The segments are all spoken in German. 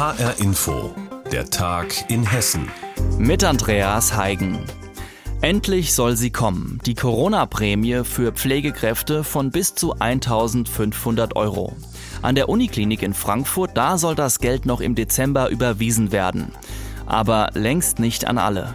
HR Info, der Tag in Hessen. Mit Andreas Heigen. Endlich soll sie kommen. Die Corona-Prämie für Pflegekräfte von bis zu 1500 Euro. An der Uniklinik in Frankfurt, da soll das Geld noch im Dezember überwiesen werden. Aber längst nicht an alle.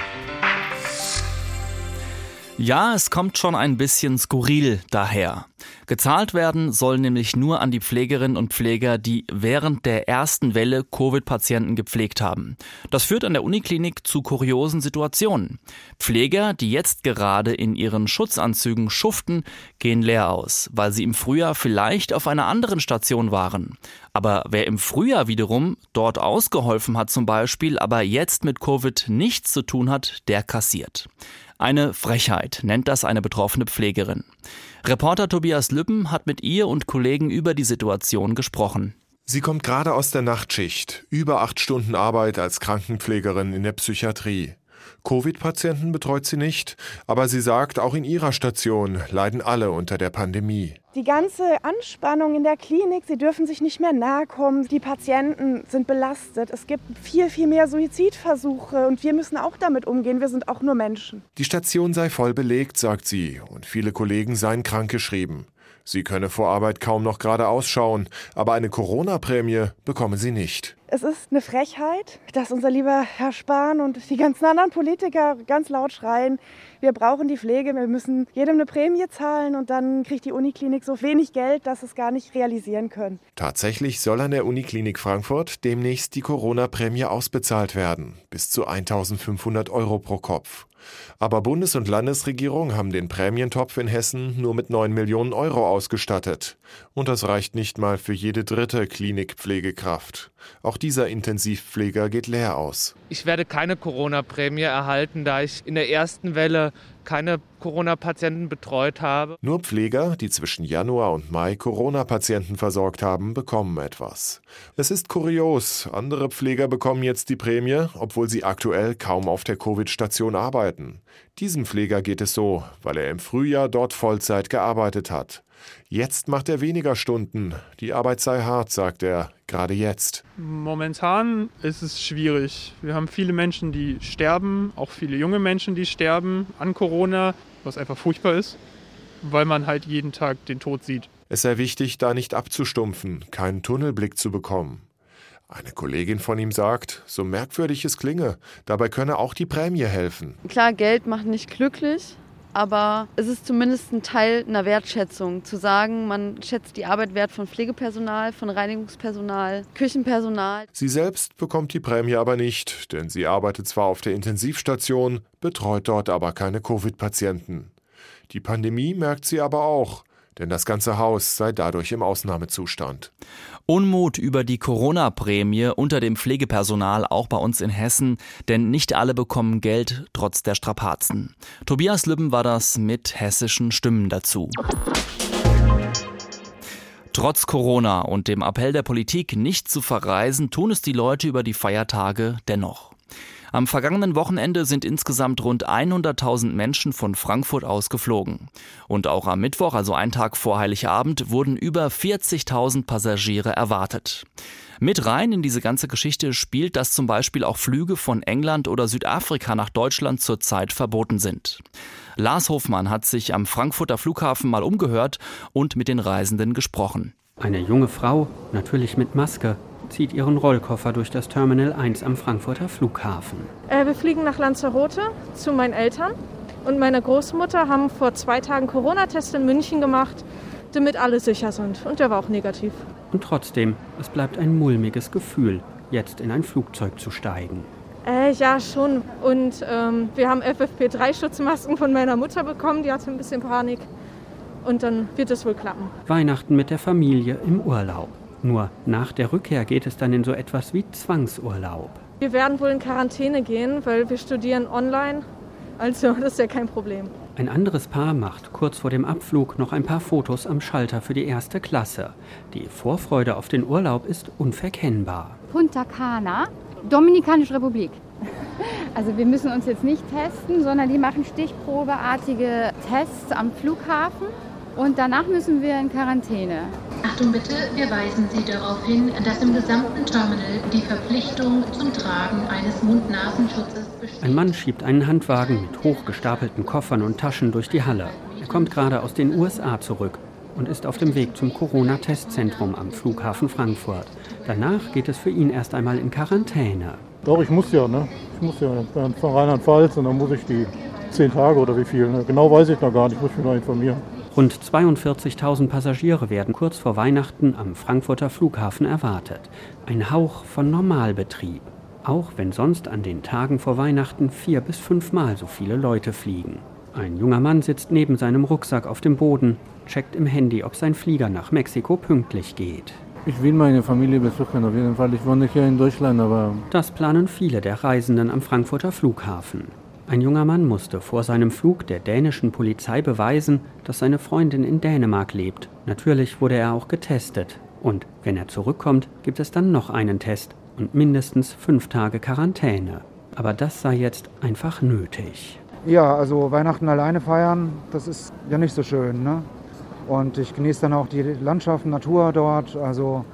Ja, es kommt schon ein bisschen skurril daher. Gezahlt werden soll nämlich nur an die Pflegerinnen und Pfleger, die während der ersten Welle Covid-Patienten gepflegt haben. Das führt an der Uniklinik zu kuriosen Situationen. Pfleger, die jetzt gerade in ihren Schutzanzügen schuften, gehen leer aus, weil sie im Frühjahr vielleicht auf einer anderen Station waren. Aber wer im Frühjahr wiederum dort ausgeholfen hat zum Beispiel, aber jetzt mit Covid nichts zu tun hat, der kassiert. Eine Frechheit, nennt das eine betroffene Pflegerin. Reporter Tobias Lübben hat mit ihr und Kollegen über die Situation gesprochen. Sie kommt gerade aus der Nachtschicht, über acht Stunden Arbeit als Krankenpflegerin in der Psychiatrie. Covid-Patienten betreut sie nicht, aber sie sagt, auch in ihrer Station leiden alle unter der Pandemie. Die ganze Anspannung in der Klinik, sie dürfen sich nicht mehr nahe kommen. Die Patienten sind belastet. Es gibt viel, viel mehr Suizidversuche und wir müssen auch damit umgehen. Wir sind auch nur Menschen. Die Station sei voll belegt, sagt sie, und viele Kollegen seien krankgeschrieben. Sie könne vor Arbeit kaum noch gerade ausschauen, aber eine Corona-Prämie bekomme sie nicht. Es ist eine Frechheit, dass unser lieber Herr Spahn und die ganzen anderen Politiker ganz laut schreien, wir brauchen die Pflege, wir müssen jedem eine Prämie zahlen und dann kriegt die Uniklinik so wenig Geld, dass es gar nicht realisieren können. Tatsächlich soll an der Uniklinik Frankfurt demnächst die Corona-Prämie ausbezahlt werden, bis zu 1500 Euro pro Kopf. Aber Bundes- und Landesregierung haben den Prämientopf in Hessen nur mit 9 Millionen Euro ausgestattet. Und das reicht nicht mal für jede dritte Klinikpflegekraft. Auch dieser Intensivpfleger geht leer aus. Ich werde keine Corona-Prämie erhalten, da ich in der ersten Welle keine Corona-Patienten betreut habe. Nur Pfleger, die zwischen Januar und Mai Corona-Patienten versorgt haben, bekommen etwas. Es ist kurios, andere Pfleger bekommen jetzt die Prämie, obwohl sie aktuell kaum auf der Covid-Station arbeiten. Diesem Pfleger geht es so, weil er im Frühjahr dort Vollzeit gearbeitet hat. Jetzt macht er weniger Stunden. Die Arbeit sei hart, sagt er, gerade jetzt. Momentan ist es schwierig. Wir haben viele Menschen, die sterben, auch viele junge Menschen, die sterben an Corona, was einfach furchtbar ist, weil man halt jeden Tag den Tod sieht. Es sei wichtig, da nicht abzustumpfen, keinen Tunnelblick zu bekommen. Eine Kollegin von ihm sagt, so merkwürdig es klinge, dabei könne auch die Prämie helfen. Klar, Geld macht nicht glücklich, aber es ist zumindest ein Teil einer Wertschätzung, zu sagen, man schätzt die Arbeit wert von Pflegepersonal, von Reinigungspersonal, Küchenpersonal. Sie selbst bekommt die Prämie aber nicht, denn sie arbeitet zwar auf der Intensivstation, betreut dort aber keine Covid-Patienten. Die Pandemie merkt sie aber auch denn das ganze Haus sei dadurch im Ausnahmezustand. Unmut über die Corona-Prämie unter dem Pflegepersonal auch bei uns in Hessen, denn nicht alle bekommen Geld trotz der Strapazen. Tobias Lübben war das mit hessischen Stimmen dazu. Trotz Corona und dem Appell der Politik, nicht zu verreisen, tun es die Leute über die Feiertage dennoch. Am vergangenen Wochenende sind insgesamt rund 100.000 Menschen von Frankfurt aus geflogen. Und auch am Mittwoch, also einen Tag vor Heiligabend, wurden über 40.000 Passagiere erwartet. Mit rein in diese ganze Geschichte spielt, dass zum Beispiel auch Flüge von England oder Südafrika nach Deutschland zurzeit verboten sind. Lars Hofmann hat sich am Frankfurter Flughafen mal umgehört und mit den Reisenden gesprochen. Eine junge Frau, natürlich mit Maske, zieht ihren Rollkoffer durch das Terminal 1 am Frankfurter Flughafen. Äh, wir fliegen nach Lanzarote zu meinen Eltern und meiner Großmutter haben vor zwei Tagen Corona-Test in München gemacht, damit alle sicher sind. Und der war auch negativ. Und trotzdem, es bleibt ein mulmiges Gefühl, jetzt in ein Flugzeug zu steigen. Äh, ja, schon. Und ähm, wir haben FFP3-Schutzmasken von meiner Mutter bekommen, die hatte ein bisschen Panik. Und dann wird es wohl klappen. Weihnachten mit der Familie im Urlaub. Nur nach der Rückkehr geht es dann in so etwas wie Zwangsurlaub. Wir werden wohl in Quarantäne gehen, weil wir studieren online. Also das ist ja kein Problem. Ein anderes Paar macht kurz vor dem Abflug noch ein paar Fotos am Schalter für die erste Klasse. Die Vorfreude auf den Urlaub ist unverkennbar. Punta Cana, Dominikanische Republik. Also wir müssen uns jetzt nicht testen, sondern die machen stichprobeartige Tests am Flughafen und danach müssen wir in Quarantäne. Achtung bitte, wir weisen Sie darauf hin, dass im gesamten Terminal die Verpflichtung zum Tragen eines Mund-Nasenschutzes besteht. Ein Mann schiebt einen Handwagen mit hochgestapelten Koffern und Taschen durch die Halle. Er kommt gerade aus den USA zurück und ist auf dem Weg zum Corona-Testzentrum am Flughafen Frankfurt. Danach geht es für ihn erst einmal in Quarantäne. Doch, ich muss ja, ne? Ich muss ja von Rheinland-Pfalz und dann muss ich die zehn Tage oder wie viel. Ne? Genau weiß ich noch gar nicht, ich muss mich noch informieren. Rund 42.000 Passagiere werden kurz vor Weihnachten am Frankfurter Flughafen erwartet. Ein Hauch von Normalbetrieb. Auch wenn sonst an den Tagen vor Weihnachten vier bis fünfmal so viele Leute fliegen. Ein junger Mann sitzt neben seinem Rucksack auf dem Boden, checkt im Handy, ob sein Flieger nach Mexiko pünktlich geht. Ich will meine Familie besuchen, auf jeden Fall. Ich wohne hier in Deutschland, aber. Das planen viele der Reisenden am Frankfurter Flughafen. Ein junger Mann musste vor seinem Flug der dänischen Polizei beweisen, dass seine Freundin in Dänemark lebt. Natürlich wurde er auch getestet. Und wenn er zurückkommt, gibt es dann noch einen Test und mindestens fünf Tage Quarantäne. Aber das sei jetzt einfach nötig. Ja, also Weihnachten alleine feiern, das ist ja nicht so schön. Ne? Und ich genieße dann auch die Landschaft, Natur dort. Also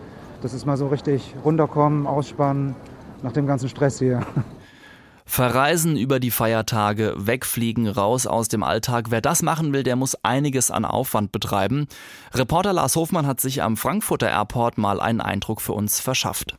das ist mal so richtig runterkommen, ausspannen nach dem ganzen Stress hier. Verreisen über die Feiertage, wegfliegen, raus aus dem Alltag. Wer das machen will, der muss einiges an Aufwand betreiben. Reporter Lars Hofmann hat sich am Frankfurter Airport mal einen Eindruck für uns verschafft.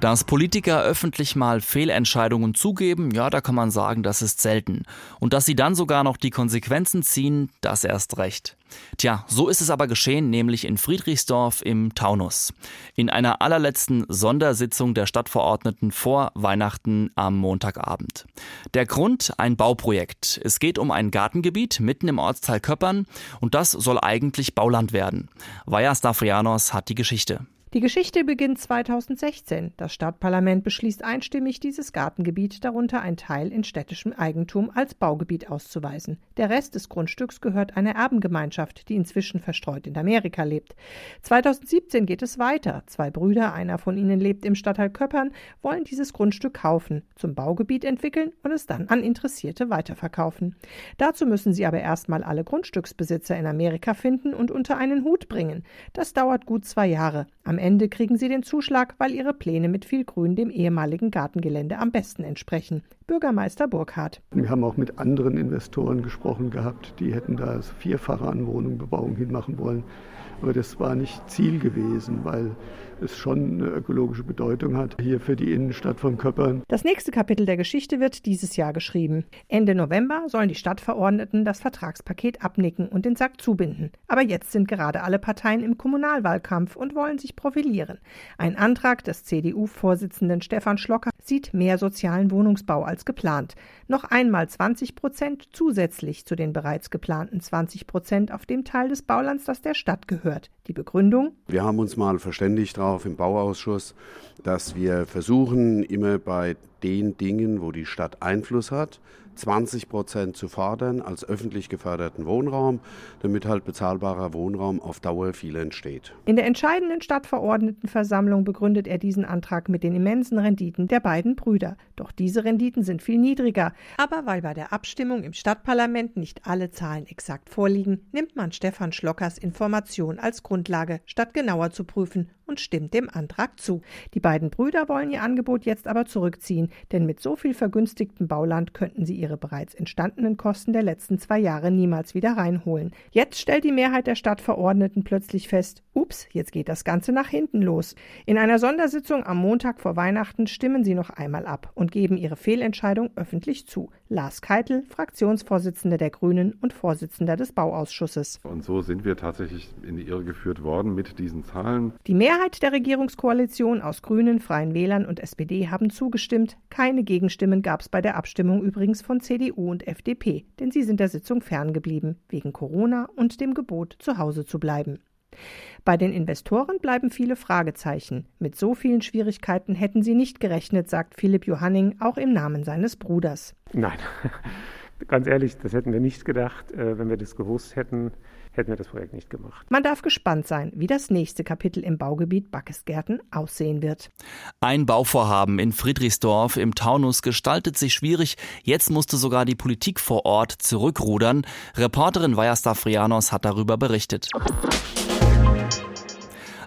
Dass Politiker öffentlich mal Fehlentscheidungen zugeben, ja, da kann man sagen, das ist selten. Und dass sie dann sogar noch die Konsequenzen ziehen, das erst recht. Tja, so ist es aber geschehen, nämlich in Friedrichsdorf im Taunus. In einer allerletzten Sondersitzung der Stadtverordneten vor Weihnachten am Montagabend. Der Grund ein Bauprojekt. Es geht um ein Gartengebiet mitten im Ortsteil Köppern und das soll eigentlich Bauland werden. Vaja Stafrianos hat die Geschichte. Die Geschichte beginnt 2016. Das Stadtparlament beschließt einstimmig, dieses Gartengebiet, darunter ein Teil in städtischem Eigentum, als Baugebiet auszuweisen. Der Rest des Grundstücks gehört einer Erbengemeinschaft, die inzwischen verstreut in Amerika lebt. 2017 geht es weiter. Zwei Brüder, einer von ihnen lebt im Stadtteil Köppern, wollen dieses Grundstück kaufen, zum Baugebiet entwickeln und es dann an Interessierte weiterverkaufen. Dazu müssen sie aber erstmal alle Grundstücksbesitzer in Amerika finden und unter einen Hut bringen. Das dauert gut zwei Jahre. Am Ende kriegen sie den Zuschlag, weil ihre Pläne mit viel Grün dem ehemaligen Gartengelände am besten entsprechen. Bürgermeister Burkhardt. Wir haben auch mit anderen Investoren gesprochen gehabt, die hätten da vierfache an Wohnungsbebauung hinmachen wollen. Aber das war nicht Ziel gewesen, weil es schon eine ökologische Bedeutung hat hier für die Innenstadt von Köppern. Das nächste Kapitel der Geschichte wird dieses Jahr geschrieben. Ende November sollen die Stadtverordneten das Vertragspaket abnicken und den Sack zubinden. Aber jetzt sind gerade alle Parteien im Kommunalwahlkampf und wollen sich profilieren. Ein Antrag des CDU-Vorsitzenden Stefan Schlocker sieht mehr sozialen Wohnungsbau als geplant. Noch einmal 20 Prozent zusätzlich zu den bereits geplanten 20 Prozent auf dem Teil des Baulands, das der Stadt gehört. Die Begründung? Wir haben uns mal verständigt darauf im Bauausschuss, dass wir versuchen, immer bei den Dingen, wo die Stadt Einfluss hat, 20 Prozent zu fordern als öffentlich geförderten Wohnraum, damit halt bezahlbarer Wohnraum auf Dauer viel entsteht. In der entscheidenden Stadtverordnetenversammlung begründet er diesen Antrag mit den immensen Renditen der beiden Brüder. Doch diese Renditen sind viel niedriger. Aber weil bei der Abstimmung im Stadtparlament nicht alle Zahlen exakt vorliegen, nimmt man Stefan Schlockers Information als Grundlage, statt genauer zu prüfen und stimmt dem Antrag zu. Die beiden Brüder wollen ihr Angebot jetzt aber zurückziehen, denn mit so viel vergünstigtem Bauland könnten sie ihre bereits entstandenen Kosten der letzten zwei Jahre niemals wieder reinholen. Jetzt stellt die Mehrheit der Stadtverordneten plötzlich fest, ups, jetzt geht das Ganze nach hinten los. In einer Sondersitzung am Montag vor Weihnachten stimmen sie noch einmal ab und geben ihre Fehlentscheidung öffentlich zu. Lars Keitel, Fraktionsvorsitzender der Grünen und Vorsitzender des Bauausschusses. Und so sind wir tatsächlich in die Irre geführt worden mit diesen Zahlen. Die Mehrheit der Regierungskoalition aus Grünen, Freien Wählern und SPD haben zugestimmt. Keine Gegenstimmen gab es bei der Abstimmung übrigens von CDU und FDP, denn sie sind der Sitzung ferngeblieben, wegen Corona und dem Gebot, zu Hause zu bleiben. Bei den Investoren bleiben viele Fragezeichen. Mit so vielen Schwierigkeiten hätten sie nicht gerechnet, sagt Philipp Johanning auch im Namen seines Bruders. Nein, ganz ehrlich, das hätten wir nicht gedacht. Äh, wenn wir das gewusst hätten, hätten wir das Projekt nicht gemacht. Man darf gespannt sein, wie das nächste Kapitel im Baugebiet Backesgärten aussehen wird. Ein Bauvorhaben in Friedrichsdorf im Taunus gestaltet sich schwierig. Jetzt musste sogar die Politik vor Ort zurückrudern. Reporterin Vaja Stafrianos hat darüber berichtet.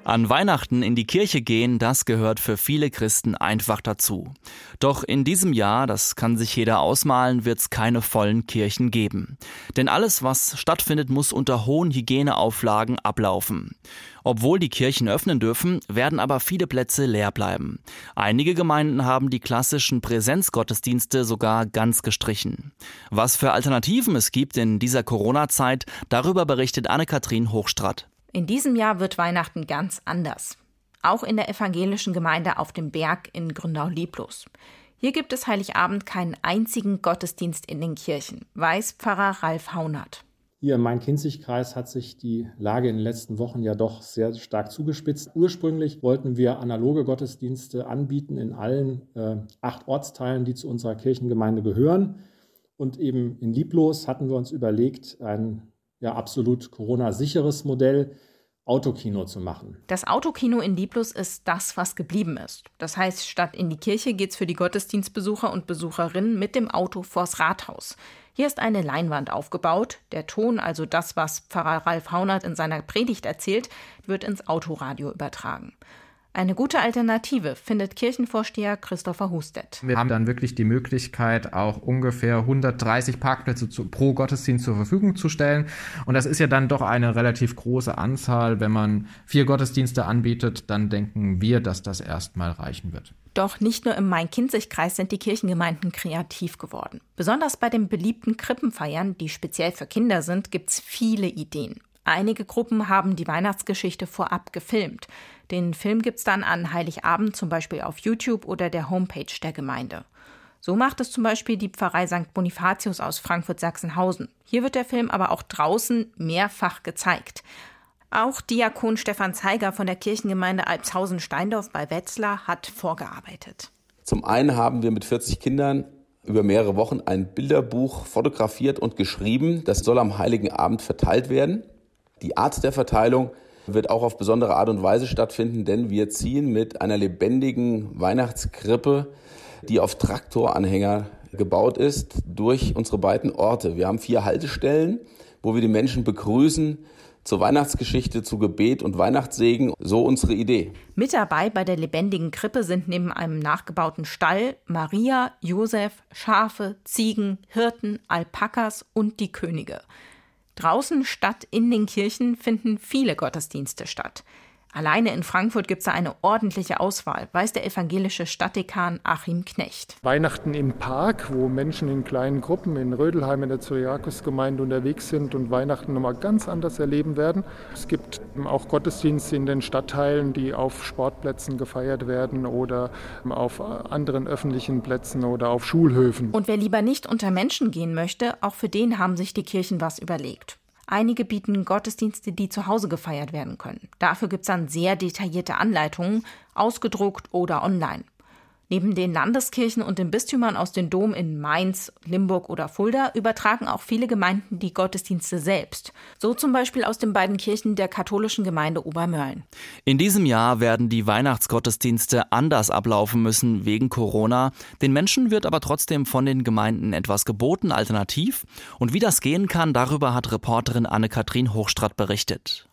An Weihnachten in die Kirche gehen, das gehört für viele Christen einfach dazu. Doch in diesem Jahr, das kann sich jeder ausmalen, wird es keine vollen Kirchen geben. Denn alles, was stattfindet, muss unter hohen Hygieneauflagen ablaufen. Obwohl die Kirchen öffnen dürfen, werden aber viele Plätze leer bleiben. Einige Gemeinden haben die klassischen Präsenzgottesdienste sogar ganz gestrichen. Was für Alternativen es gibt in dieser Corona-Zeit, darüber berichtet Anne-Kathrin Hochstrat. In diesem Jahr wird Weihnachten ganz anders. Auch in der evangelischen Gemeinde auf dem Berg in Gründau-Lieblos. Hier gibt es Heiligabend keinen einzigen Gottesdienst in den Kirchen, weiß Pfarrer Ralf Haunert. Hier im Main-Kinzig-Kreis hat sich die Lage in den letzten Wochen ja doch sehr stark zugespitzt. Ursprünglich wollten wir analoge Gottesdienste anbieten in allen äh, acht Ortsteilen, die zu unserer Kirchengemeinde gehören. Und eben in Lieblos hatten wir uns überlegt, ein ja absolut Corona-sicheres Modell Autokino zu machen. Das Autokino in Lieblos ist das, was geblieben ist. Das heißt, statt in die Kirche geht's für die Gottesdienstbesucher und Besucherinnen mit dem Auto vors Rathaus. Hier ist eine Leinwand aufgebaut. Der Ton, also das, was Pfarrer Ralf Haunert in seiner Predigt erzählt, wird ins Autoradio übertragen. Eine gute Alternative findet Kirchenvorsteher Christopher Hustet. Wir haben dann wirklich die Möglichkeit, auch ungefähr 130 Parkplätze zu, pro Gottesdienst zur Verfügung zu stellen. Und das ist ja dann doch eine relativ große Anzahl. Wenn man vier Gottesdienste anbietet, dann denken wir, dass das erstmal reichen wird. Doch nicht nur im Main-Kinzig-Kreis sind die Kirchengemeinden kreativ geworden. Besonders bei den beliebten Krippenfeiern, die speziell für Kinder sind, gibt's viele Ideen. Einige Gruppen haben die Weihnachtsgeschichte vorab gefilmt. Den Film gibt's dann an Heiligabend zum Beispiel auf YouTube oder der Homepage der Gemeinde. So macht es zum Beispiel die Pfarrei St. Bonifatius aus Frankfurt-Sachsenhausen. Hier wird der Film aber auch draußen mehrfach gezeigt. Auch Diakon Stefan Zeiger von der Kirchengemeinde Alpshausen-Steindorf bei Wetzlar hat vorgearbeitet. Zum einen haben wir mit 40 Kindern über mehrere Wochen ein Bilderbuch fotografiert und geschrieben. Das soll am Heiligen Abend verteilt werden. Die Art der Verteilung wird auch auf besondere Art und Weise stattfinden, denn wir ziehen mit einer lebendigen Weihnachtskrippe, die auf Traktoranhänger gebaut ist, durch unsere beiden Orte. Wir haben vier Haltestellen, wo wir die Menschen begrüßen zur Weihnachtsgeschichte, zu Gebet und Weihnachtssegen. So unsere Idee. Mit dabei bei der lebendigen Krippe sind neben einem nachgebauten Stall Maria, Josef, Schafe, Ziegen, Hirten, Alpakas und die Könige. Draußen statt in den Kirchen finden viele Gottesdienste statt. Alleine in Frankfurt gibt es da eine ordentliche Auswahl, weiß der evangelische Stadtdekan Achim Knecht. Weihnachten im Park, wo Menschen in kleinen Gruppen in Rödelheim in der Zyriakusgemeinde unterwegs sind und Weihnachten nochmal ganz anders erleben werden. Es gibt auch Gottesdienste in den Stadtteilen, die auf Sportplätzen gefeiert werden oder auf anderen öffentlichen Plätzen oder auf Schulhöfen. Und wer lieber nicht unter Menschen gehen möchte, auch für den haben sich die Kirchen was überlegt. Einige bieten Gottesdienste, die zu Hause gefeiert werden können. Dafür gibt es dann sehr detaillierte Anleitungen, ausgedruckt oder online. Neben den Landeskirchen und den Bistümern aus den Dom in Mainz, Limburg oder Fulda übertragen auch viele Gemeinden die Gottesdienste selbst. So zum Beispiel aus den beiden Kirchen der katholischen Gemeinde Obermörlen. In diesem Jahr werden die Weihnachtsgottesdienste anders ablaufen müssen wegen Corona. Den Menschen wird aber trotzdem von den Gemeinden etwas geboten, alternativ. Und wie das gehen kann, darüber hat Reporterin Anne-Kathrin Hochstratt berichtet.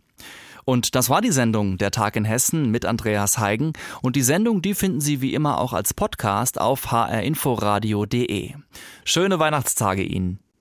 Und das war die Sendung Der Tag in Hessen mit Andreas Heigen. Und die Sendung, die finden Sie wie immer auch als Podcast auf hrinforadio.de. Schöne Weihnachtstage Ihnen.